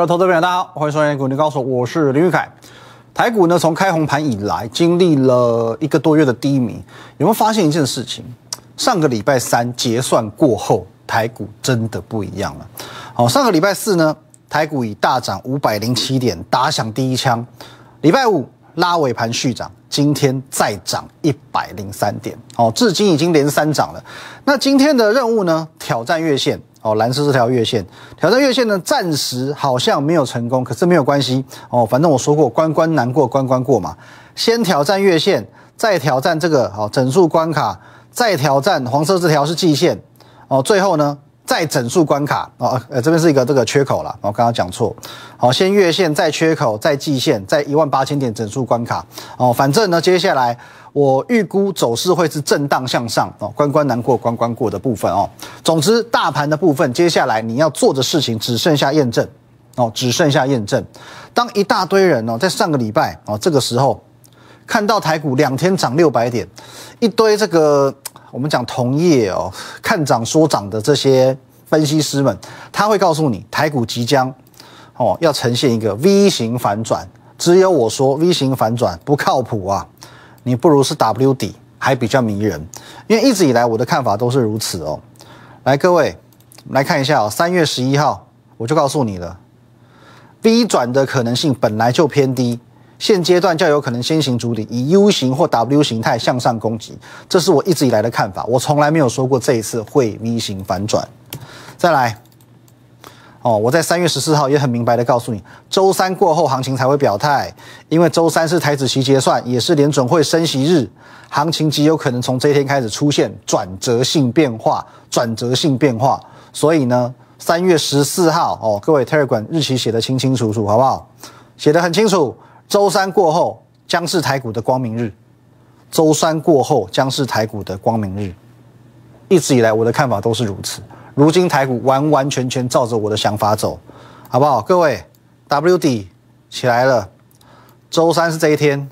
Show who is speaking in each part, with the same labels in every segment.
Speaker 1: 各位投资朋友，大家好，欢迎收看《股林高手》，我是林玉凯。台股呢，从开红盘以来，经历了一个多月的低迷，有没有发现一件事情？上个礼拜三结算过后，台股真的不一样了。好，上个礼拜四呢，台股以大涨五百零七点打响第一枪，礼拜五拉尾盘续涨，今天再涨一百零三点，哦，至今已经连三涨了。那今天的任务呢？挑战月线。哦，蓝色这条月线挑战月线呢，暂时好像没有成功，可是没有关系哦，反正我说过关关难过关关过嘛，先挑战月线，再挑战这个好整数关卡，再挑战黄色这条是季线哦，最后呢再整数关卡哦，呃这边是一个这个缺口了，我刚刚讲错，好，先月线再缺口再季线再一万八千点整数关卡哦，反正呢接下来。我预估走势会是震荡向上哦，关关难过关关过的部分哦。总之，大盘的部分，接下来你要做的事情只剩下验证哦，只剩下验证。当一大堆人哦，在上个礼拜哦这个时候看到台股两天涨六百点，一堆这个我们讲同业哦看涨说涨的这些分析师们，他会告诉你台股即将哦要呈现一个 V 型反转，只有我说 V 型反转不靠谱啊。你不如是 W 底还比较迷人，因为一直以来我的看法都是如此哦。来，各位来看一下哦，三月十一号我就告诉你了，V 转的可能性本来就偏低，现阶段较有可能先行主底，以 U 型或 W 形态向上攻击，这是我一直以来的看法，我从来没有说过这一次会 V 型反转。再来。哦，我在三月十四号也很明白的告诉你，周三过后行情才会表态，因为周三是台子期结算，也是联准会升息日，行情极有可能从这一天开始出现转折性变化，转折性变化。所以呢，三月十四号哦，各位 Telegram 日期写的清清楚楚，好不好？写的很清楚，周三过后将是台股的光明日，周三过后将是台股的光明日。一直以来我的看法都是如此。如今台股完完全全照着我的想法走，好不好？各位，W D 起来了，周三是这一天，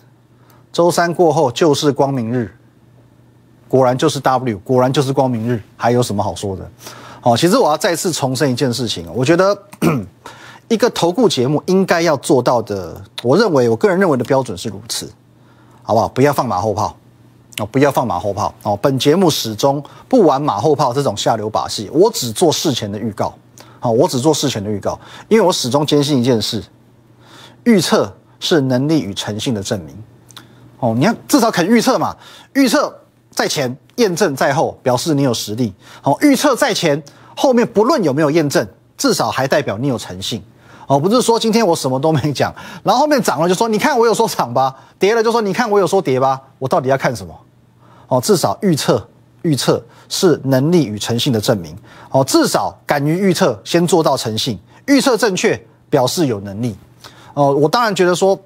Speaker 1: 周三过后就是光明日，果然就是 W，果然就是光明日，还有什么好说的？好，其实我要再次重申一件事情，我觉得 一个投顾节目应该要做到的，我认为我个人认为的标准是如此，好不好？不要放马后炮。哦，不要放马后炮哦！本节目始终不玩马后炮这种下流把戏，我只做事前的预告。好，我只做事前的预告，因为我始终坚信一件事：预测是能力与诚信的证明。哦，你要至少肯预测嘛？预测在前，验证在后，表示你有实力。好，预测在前，后面不论有没有验证，至少还代表你有诚信。哦，不是说今天我什么都没讲，然后后面涨了就说你看我有说涨吧，跌了就说你看我有说跌吧，我到底要看什么？哦，至少预测预测是能力与诚信的证明。哦，至少敢于预测，先做到诚信，预测正确表示有能力。哦，我当然觉得说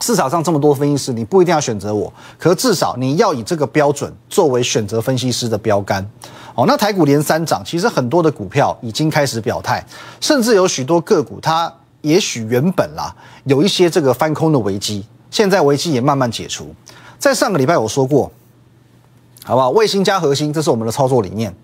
Speaker 1: 市场上这么多分析师，你不一定要选择我，可是至少你要以这个标准作为选择分析师的标杆。哦，那台股连三涨，其实很多的股票已经开始表态，甚至有许多个股它也许原本啦有一些这个翻空的危机，现在危机也慢慢解除。在上个礼拜我说过。好不好？卫星加核心，这是我们的操作理念。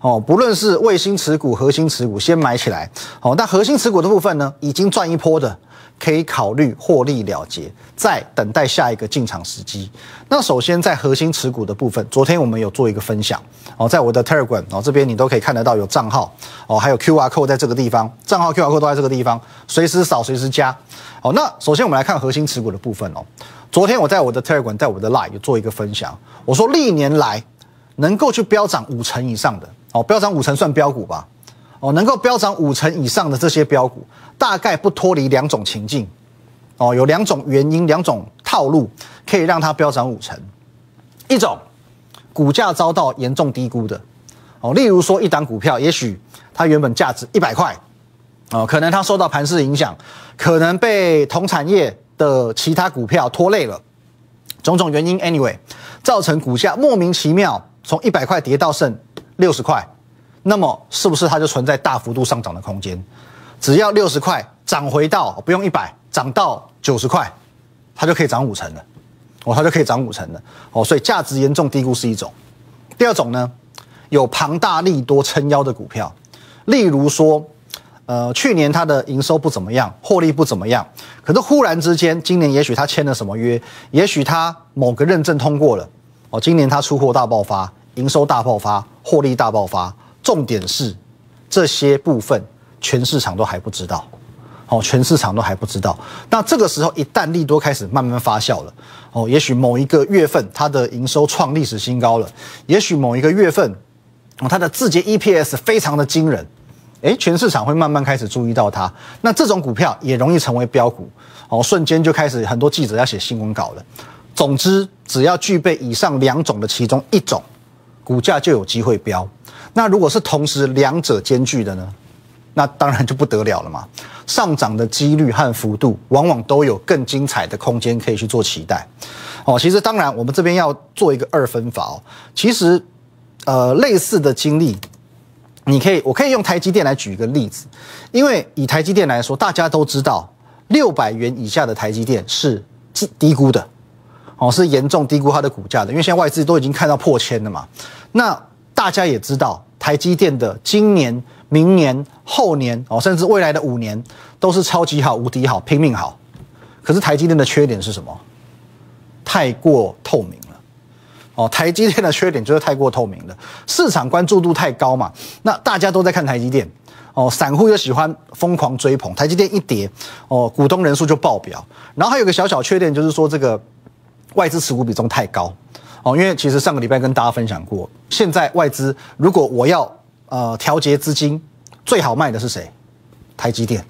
Speaker 1: 哦，不论是卫星持股、核心持股，先买起来。好，那核心持股的部分呢，已经赚一波的，可以考虑获利了结，再等待下一个进场时机。那首先在核心持股的部分，昨天我们有做一个分享。哦，在我的 Telegram 哦这边，你都可以看得到有账号哦，还有 QR code 在这个地方，账号 QR code 都在这个地方，随时扫，随时加。好，那首先我们来看核心持股的部分哦。昨天我在我的 Telegram，在我的 Line 做一个分享，我说历年来能够去飙涨五成以上的哦，飙涨五成算标股吧，哦，能够飙涨五成以上的这些标股，大概不脱离两种情境，哦，有两种原因，两种套路可以让它飙涨五成，一种股价遭到严重低估的，哦，例如说一档股票，也许它原本价值一百块，哦，可能它受到盘势影响，可能被同产业。的其他股票拖累了，种种原因，anyway，造成股价莫名其妙从一百块跌到剩六十块，那么是不是它就存在大幅度上涨的空间？只要六十块涨回到不用一百，涨到九十块，它就可以涨五成了，哦，它就可以涨五成了，哦，所以价值严重低估是一种。第二种呢，有庞大利多撑腰的股票，例如说，呃，去年它的营收不怎么样，获利不怎么样，可是忽然之间，今年也许它签了什么约，也许它某个认证通过了，哦，今年它出货大爆发，营收大爆发，获利大爆发，重点是这些部分全市场都还不知道，哦，全市场都还不知道。那这个时候一旦利多开始慢慢发酵了，哦，也许某一个月份它的营收创历史新高了，也许某一个月份，哦，它的字节 EPS 非常的惊人。哎，全市场会慢慢开始注意到它，那这种股票也容易成为标股哦，瞬间就开始很多记者要写新闻稿了。总之，只要具备以上两种的其中一种，股价就有机会飙。那如果是同时两者兼具的呢？那当然就不得了了嘛，上涨的几率和幅度往往都有更精彩的空间可以去做期待。哦，其实当然我们这边要做一个二分法哦，其实呃类似的经历。你可以，我可以用台积电来举一个例子，因为以台积电来说，大家都知道六百元以下的台积电是低低估的，哦，是严重低估它的股价的。因为现在外资都已经看到破千了嘛。那大家也知道，台积电的今年、明年、后年，哦，甚至未来的五年都是超级好、无敌好、拼命好。可是台积电的缺点是什么？太过透明。哦，台积电的缺点就是太过透明了，市场关注度太高嘛。那大家都在看台积电，哦，散户又喜欢疯狂追捧台积电一跌，哦，股东人数就爆表。然后还有个小小缺点就是说这个外资持股比重太高，哦，因为其实上个礼拜跟大家分享过，现在外资如果我要呃调节资金，最好卖的是谁？台积电，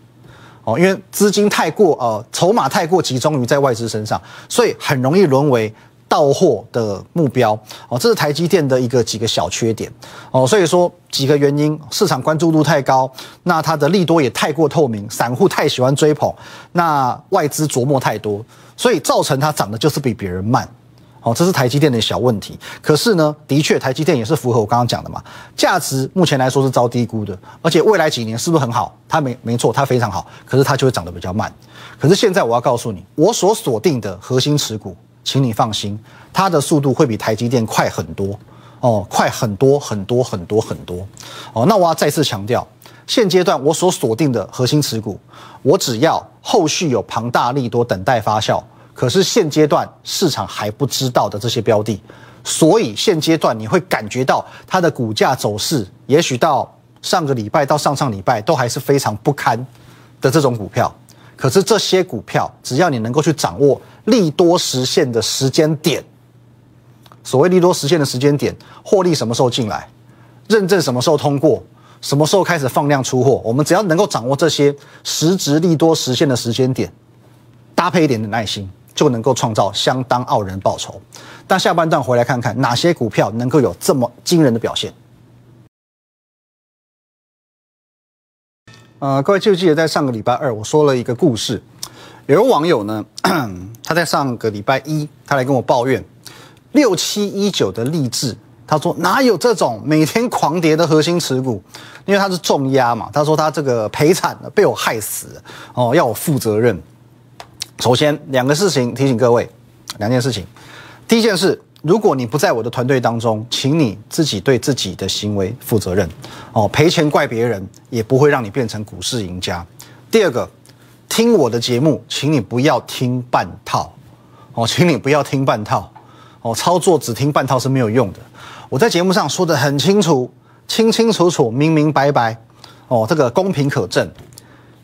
Speaker 1: 哦，因为资金太过呃筹码太过集中于在外资身上，所以很容易沦为。到货的目标哦，这是台积电的一个几个小缺点哦，所以说几个原因，市场关注度太高，那它的利多也太过透明，散户太喜欢追捧，那外资琢磨太多，所以造成它涨的就是比别人慢哦，这是台积电的小问题。可是呢，的确台积电也是符合我刚刚讲的嘛，价值目前来说是遭低估的，而且未来几年是不是很好？它没没错，它非常好，可是它就会涨得比较慢。可是现在我要告诉你，我所锁定的核心持股。请你放心，它的速度会比台积电快很多哦，快很多很多很多很多哦。那我要再次强调，现阶段我所锁定的核心持股，我只要后续有庞大利多等待发酵，可是现阶段市场还不知道的这些标的，所以现阶段你会感觉到它的股价走势，也许到上个礼拜到上上礼拜都还是非常不堪的这种股票。可是这些股票，只要你能够去掌握利多实现的时间点，所谓利多实现的时间点，获利什么时候进来，认证什么时候通过，什么时候开始放量出货，我们只要能够掌握这些实质利多实现的时间点，搭配一点的耐心，就能够创造相当傲人报酬。但下半段回来看看哪些股票能够有这么惊人的表现。呃，各位记不记得在上个礼拜二我说了一个故事？有个网友呢，他在上个礼拜一，他来跟我抱怨六七一九的励志，他说哪有这种每天狂跌的核心持股？因为他是重压嘛，他说他这个赔惨了，被我害死了哦，要我负责任。首先两个事情提醒各位，两件事情，第一件事。如果你不在我的团队当中，请你自己对自己的行为负责任。哦，赔钱怪别人也不会让你变成股市赢家。第二个，听我的节目，请你不要听半套。哦，请你不要听半套。哦，操作只听半套是没有用的。我在节目上说的很清楚，清清楚楚，明明白白。哦，这个公平可证。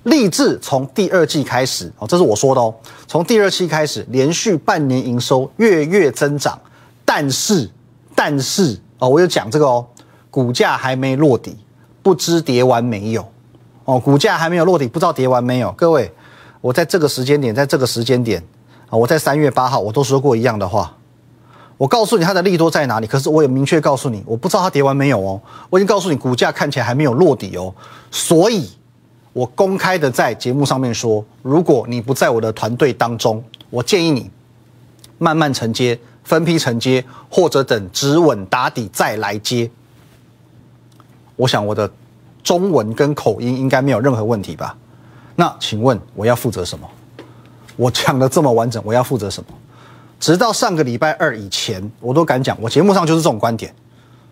Speaker 1: 立志从第二季开始，哦，这是我说的哦，从第二期开始，连续半年营收月月增长。但是，但是哦，我有讲这个哦，股价还没落底，不知跌完没有哦，股价还没有落底，不知道跌完没有。各位，我在这个时间点，在这个时间点啊，我在三月八号我都说过一样的话，我告诉你它的利多在哪里，可是我也明确告诉你，我不知道它跌完没有哦，我已经告诉你股价看起来还没有落底哦，所以我公开的在节目上面说，如果你不在我的团队当中，我建议你慢慢承接。分批承接，或者等止稳打底再来接。我想我的中文跟口音应该没有任何问题吧？那请问我要负责什么？我讲的这么完整，我要负责什么？直到上个礼拜二以前，我都敢讲，我节目上就是这种观点，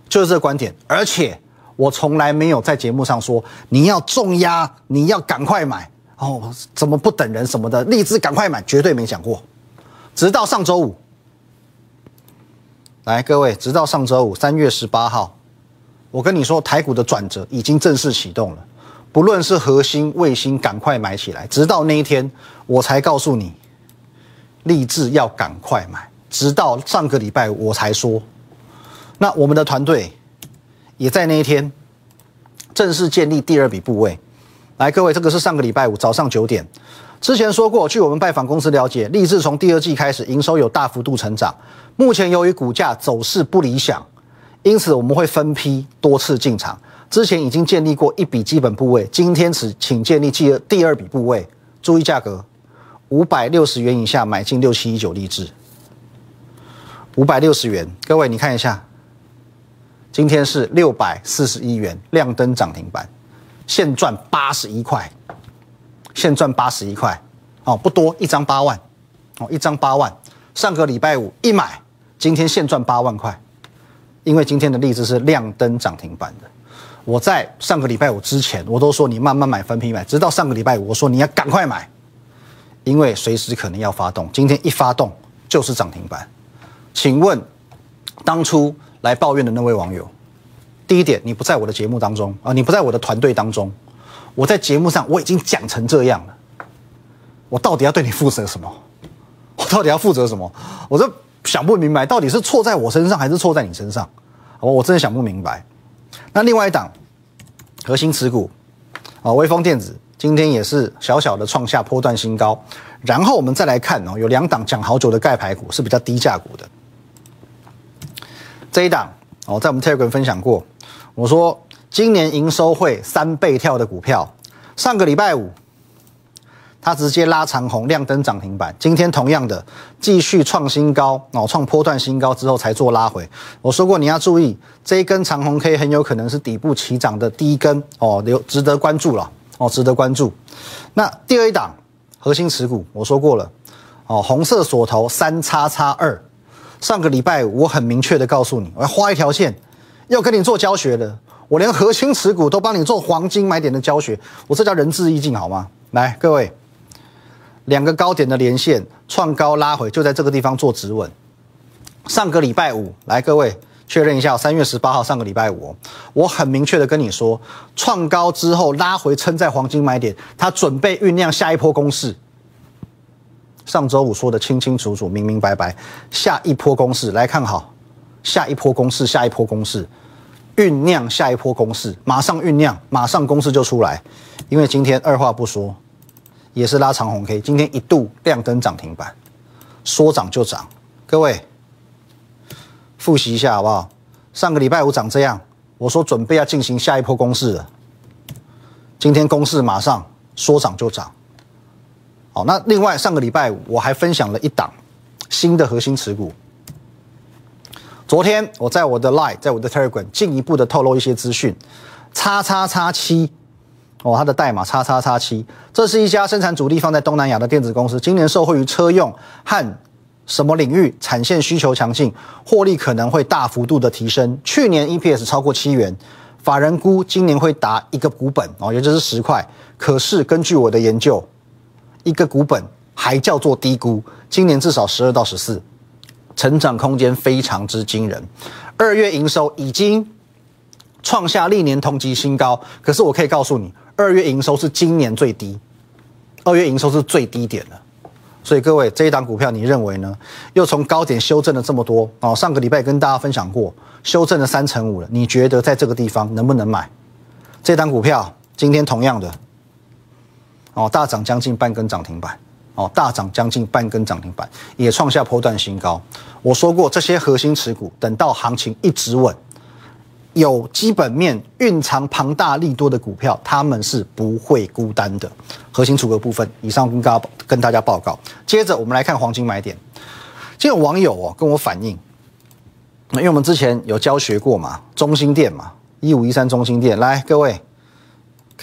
Speaker 1: 就是这个观点。而且我从来没有在节目上说你要重压，你要赶快买哦，怎么不等人什么的，立志赶快买，绝对没讲过。直到上周五，来各位，直到上周五三月十八号，我跟你说台股的转折已经正式启动了，不论是核心、卫星，赶快买起来。直到那一天，我才告诉你，立志要赶快买。直到上个礼拜我才说，那我们的团队也在那一天正式建立第二笔部位。来，各位，这个是上个礼拜五早上九点，之前说过，据我们拜访公司了解，立志从第二季开始营收有大幅度成长，目前由于股价走势不理想，因此我们会分批多次进场。之前已经建立过一笔基本部位，今天此请建立第二第二笔部位，注意价格，五百六十元以下买进六七一九立志。五百六十元，各位你看一下，今天是六百四十一元，亮灯涨停板，现赚八十一块，现赚八十一块，哦不多，一张八万，哦一张八万，上个礼拜五一买，今天现赚八万块，因为今天的例子是亮灯涨停板的，我在上个礼拜五之前，我都说你慢慢买分批买，直到上个礼拜五我说你要赶快买，因为随时可能要发动，今天一发动就是涨停板。请问，当初来抱怨的那位网友，第一点，你不在我的节目当中啊，你不在我的团队当中，我在节目上我已经讲成这样了，我到底要对你负责什么？我到底要负责什么？我这想不明白，到底是错在我身上还是错在你身上？我我真的想不明白。那另外一档核心持股啊，微风电子今天也是小小的创下波段新高，然后我们再来看哦，有两档讲好久的钙牌股是比较低价股的。这一档哦，在我们 Telegram 分享过，我说今年营收会三倍跳的股票，上个礼拜五，它直接拉长红亮灯涨停板，今天同样的继续创新高哦，创波段新高之后才做拉回。我说过你要注意，这一根长红 K 很有可能是底部起涨的第一根哦，留值得关注了哦，值得关注。那第二一档核心持股，我说过了哦，红色锁头三叉叉二。上个礼拜我很明确的告诉你，我要画一条线，要跟你做教学的，我连核心持股都帮你做黄金买点的教学，我这叫仁至义尽好吗？来，各位，两个高点的连线创高拉回，就在这个地方做止稳。上个礼拜五，来各位确认一下，三月十八号上个礼拜五，我很明确的跟你说，创高之后拉回撑在黄金买点，它准备酝酿下一波攻势。上周五说的清清楚楚、明明白白，下一波攻势来看好，下一波攻势，下一波攻势，酝酿下一波攻势，马上酝酿，马上攻势就出来。因为今天二话不说，也是拉长红 K，今天一度亮灯涨停板，说涨就涨。各位复习一下好不好？上个礼拜五涨这样，我说准备要进行下一波攻势了，今天攻势马上说涨就涨。好，那另外上个礼拜五我还分享了一档新的核心持股。昨天我在我的 Line，在我的 Telegram 进一步的透露一些资讯。叉叉叉七，哦，它的代码叉叉叉七，这是一家生产主力放在东南亚的电子公司，今年受惠于车用和什么领域产线需求强劲，获利可能会大幅度的提升。去年 EPS 超过七元，法人估今年会达一个股本哦，也就是十块。可是根据我的研究。一个股本还叫做低估，今年至少十二到十四，成长空间非常之惊人。二月营收已经创下历年同期新高，可是我可以告诉你，二月营收是今年最低，二月营收是最低点的。所以各位，这一档股票你认为呢？又从高点修正了这么多哦，上个礼拜跟大家分享过，修正了三成五了。你觉得在这个地方能不能买？这档股票今天同样的。哦，大涨将近半根涨停板，哦，大涨将近半根涨停板，也创下波段新高。我说过，这些核心持股，等到行情一直稳，有基本面蕴藏庞大利多的股票，他们是不会孤单的。核心持股部分，以上跟大家跟大家报告。接着我们来看黄金买点。今天有网友哦跟我反映，因为我们之前有教学过嘛，中心店嘛，一五一三中心店，来各位。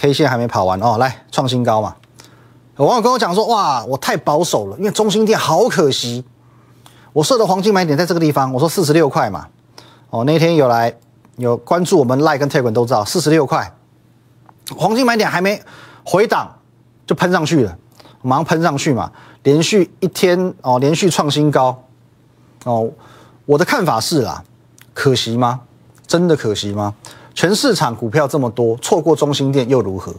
Speaker 1: K 线还没跑完哦，来创新高嘛！有网友跟我讲说，哇，我太保守了，因为中心店好可惜。我设的黄金买点在这个地方，我说四十六块嘛。哦，那天有来有关注我们 Like 跟 Telegram 都知道，四十六块，黄金买点还没回档就喷上去了，马上喷上去嘛，连续一天哦，连续创新高哦。我的看法是啦，可惜吗？真的可惜吗？全市场股票这么多，错过中心店又如何？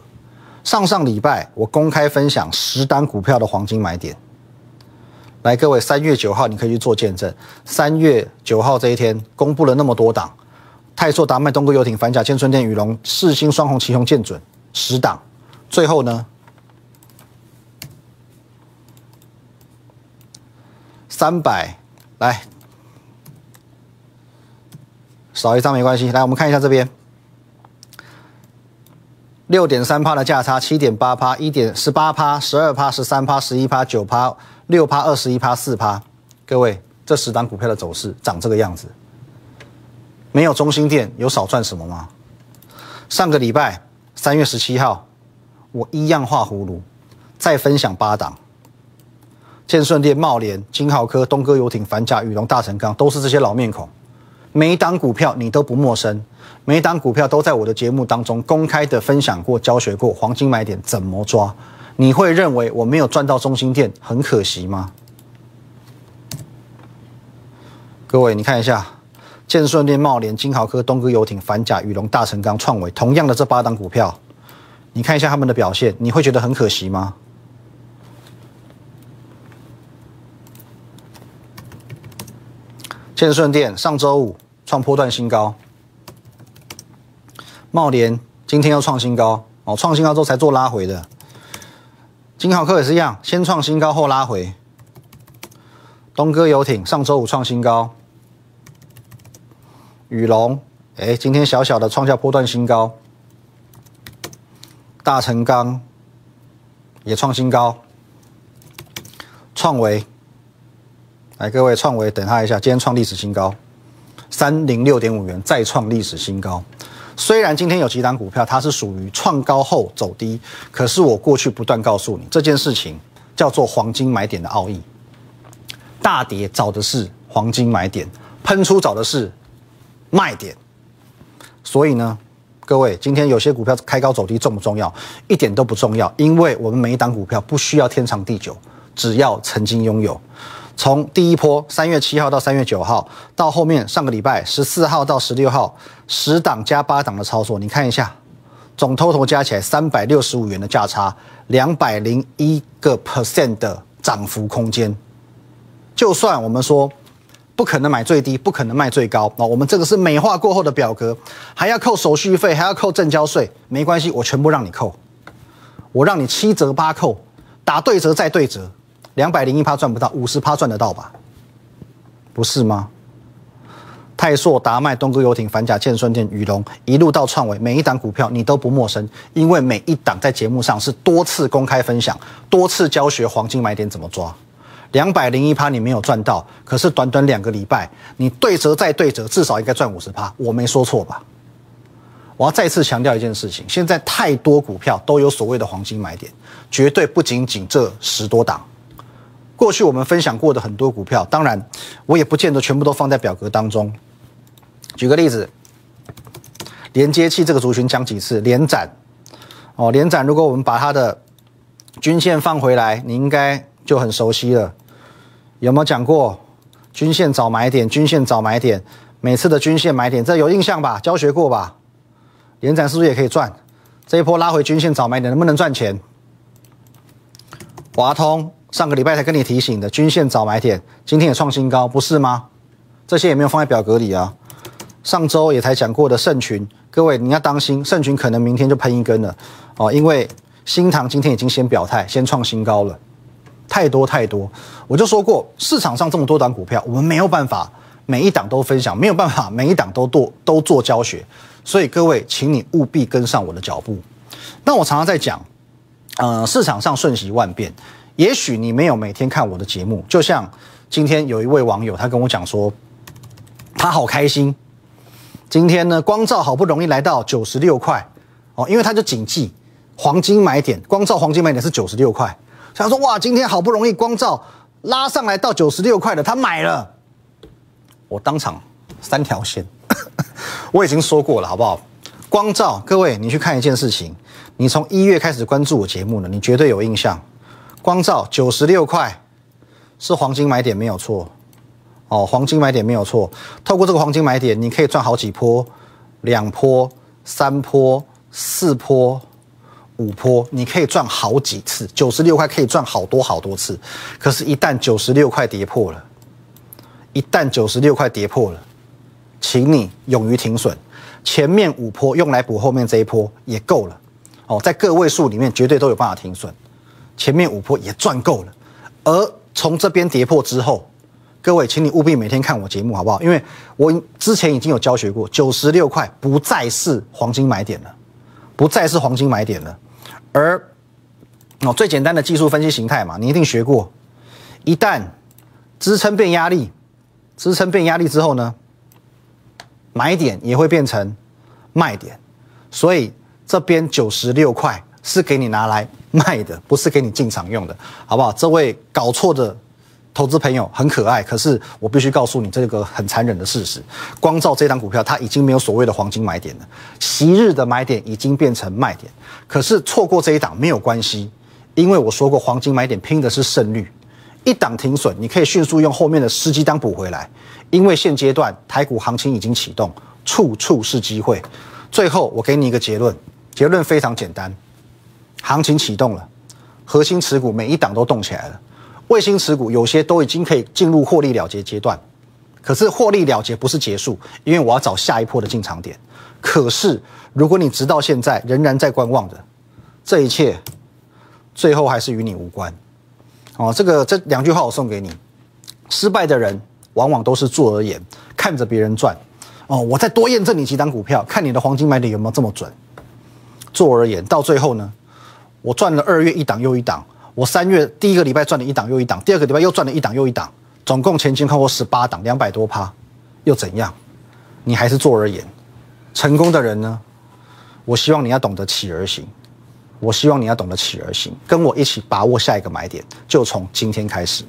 Speaker 1: 上上礼拜我公开分享十单股票的黄金买点，来各位，三月九号你可以去做见证。三月九号这一天公布了那么多档，泰硕、达麦、东哥游艇、反甲、千春店、宇龙、世星、双红、旗红、建准十档，最后呢，三百来。少一张没关系，来我们看一下这边，六点三趴的价差，七点八趴，一点十八趴，十二趴，十三趴，十一趴，九趴，六趴，二十一趴，四趴。各位，这十档股票的走势长这个样子，没有中心店有少赚什么吗？上个礼拜三月十七号，我一样画葫芦，再分享八档，建顺店、茂联、金豪科、东哥游艇、凡甲、宇龙、大成钢，都是这些老面孔。每一档股票你都不陌生，每一档股票都在我的节目当中公开的分享过、教学过黄金买点怎么抓。你会认为我没有赚到中心店很可惜吗？各位，你看一下，建顺店、茂联、金豪科、东哥游艇、反甲、宇龙、大成钢、创维，同样的这八档股票，你看一下他们的表现，你会觉得很可惜吗？建顺店上周五创波段新高，茂联今天又创新高哦，创新高之后才做拉回的。金豪科也是一样，先创新高后拉回。东哥游艇上周五创新高，宇龙哎，今天小小的创下波段新高。大成钢也创新高，创维。来，各位创维，等他一下，今天创历史新高，三零六点五元，再创历史新高。虽然今天有几档股票它是属于创高后走低，可是我过去不断告诉你，这件事情叫做黄金买点的奥义。大跌找的是黄金买点，喷出找的是卖点。所以呢，各位，今天有些股票开高走低重不重要？一点都不重要，因为我们每一档股票不需要天长地久，只要曾经拥有。从第一波三月七号到三月九号，到后面上个礼拜十四号到十六号，十档加八档的操作，你看一下，总 total 加起来三百六十五元的价差，两百零一个 percent 的涨幅空间。就算我们说不可能买最低，不可能卖最高，那我们这个是美化过后的表格，还要扣手续费，还要扣正交税，没关系，我全部让你扣，我让你七折八扣，打对折再对折。两百零一趴赚不到，五十趴赚得到吧？不是吗？泰硕、达迈、东哥游艇、反甲、建顺店、宇龙，一路到创维，每一档股票你都不陌生，因为每一档在节目上是多次公开分享，多次教学黄金买点怎么抓。两百零一趴你没有赚到，可是短短两个礼拜，你对折再对折，至少应该赚五十趴，我没说错吧？我要再次强调一件事情：现在太多股票都有所谓的黄金买点，绝对不仅仅这十多档。过去我们分享过的很多股票，当然我也不见得全部都放在表格当中。举个例子，连接器这个族群讲几次？连展哦，连展，如果我们把它的均线放回来，你应该就很熟悉了。有没有讲过均线找买点？均线找买点，每次的均线买点，这有印象吧？教学过吧？连展是不是也可以赚？这一波拉回均线找买点，能不能赚钱？华通。上个礼拜才跟你提醒的均线早买点，今天也创新高，不是吗？这些也没有放在表格里啊。上周也才讲过的圣群，各位你要当心，圣群可能明天就喷一根了哦，因为新塘今天已经先表态，先创新高了，太多太多。我就说过，市场上这么多档股票，我们没有办法每一档都分享，没有办法 每一档都做都做教学，所以各位，请你务必跟上我的脚步。那我常常在讲，呃，市场上瞬息万变。也许你没有每天看我的节目，就像今天有一位网友，他跟我讲说，他好开心。今天呢，光照好不容易来到九十六块哦，因为他就谨记黄金买点，光照黄金买点是九十六块。他说哇，今天好不容易光照拉上来到九十六块了，他买了。我当场三条线，我已经说过了，好不好？光照各位，你去看一件事情，你从一月开始关注我节目了，你绝对有印象。光照九十六块是黄金买点，没有错。哦，黄金买点没有错。透过这个黄金买点，你可以赚好几波，两波、三波、四波、五波，你可以赚好几次。九十六块可以赚好多好多次。可是，一旦九十六块跌破了，一旦九十六块跌破了，请你勇于停损。前面五波用来补后面这一波也够了。哦，在个位数里面绝对都有办法停损。前面五波也赚够了，而从这边跌破之后。各位，请你务必每天看我节目，好不好？因为我之前已经有教学过，九十六块不再是黄金买点了，不再是黄金买点了。而哦，最简单的技术分析形态嘛，你一定学过。一旦支撑变压力，支撑变压力之后呢，买点也会变成卖点。所以这边九十六块是给你拿来卖的，不是给你进场用的，好不好？这位搞错的。投资朋友很可爱，可是我必须告诉你这个很残忍的事实：光照这档股票，它已经没有所谓的黄金买点了，昔日的买点已经变成卖点。可是错过这一档没有关系，因为我说过，黄金买点拼的是胜率，一档停损，你可以迅速用后面的十几档补回来。因为现阶段台股行情已经启动，处处是机会。最后我给你一个结论，结论非常简单：行情启动了，核心持股每一档都动起来了。卫星持股有些都已经可以进入获利了结阶段，可是获利了结不是结束，因为我要找下一波的进场点。可是如果你直到现在仍然在观望的，这一切最后还是与你无关。哦，这个这两句话我送给你：失败的人往往都是坐而言，看着别人赚。哦，我再多验证你几档股票，看你的黄金买点有没有这么准。坐而言，到最后呢，我赚了二月一档又一档。我三月第一个礼拜赚了一档又一档，第二个礼拜又赚了一档又一档，总共前前后后十八档，两百多趴，又怎样？你还是做而言，成功的人呢？我希望你要懂得起而行，我希望你要懂得起而行，跟我一起把握下一个买点，就从今天开始。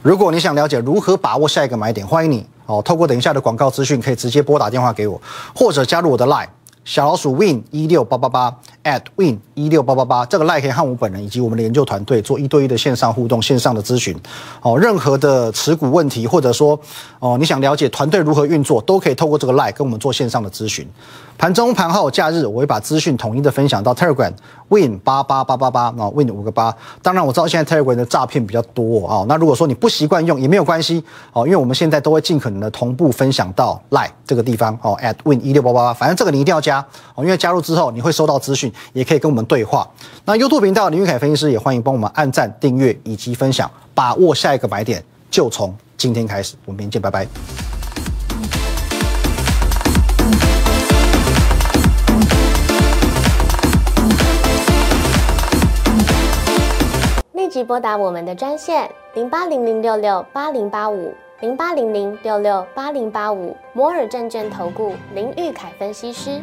Speaker 1: 如果你想了解如何把握下一个买点，欢迎你哦，透过等一下的广告资讯，可以直接拨打电话给我，或者加入我的 Line。小老鼠 win 一六八八八 at win 一六八八八，这个 line 可以和我本人以及我们的研究团队做一对一的线上互动、线上的咨询。哦，任何的持股问题，或者说哦你想了解团队如何运作，都可以透过这个 line 跟我们做线上的咨询。盘中、盘后、假日，我会把资讯统一的分享到 Telegram win 八八八八八啊，win 五个八。当然我知道现在 Telegram 的诈骗比较多啊，那如果说你不习惯用也没有关系哦，因为我们现在都会尽可能的同步分享到 Line 这个地方哦，at win 一六八八八，反正这个你一定要加哦，因为加入之后你会收到资讯，也可以跟我们对话。那 YouTube 频道林玉凯分析师也欢迎帮我们按赞、订阅以及分享，把握下一个买点就从今天开始，我们明天见，拜拜。
Speaker 2: 立即拨打我们的专线零八零零六六八零八五零八零零六六八零八五摩尔证券投顾林玉凯分析师。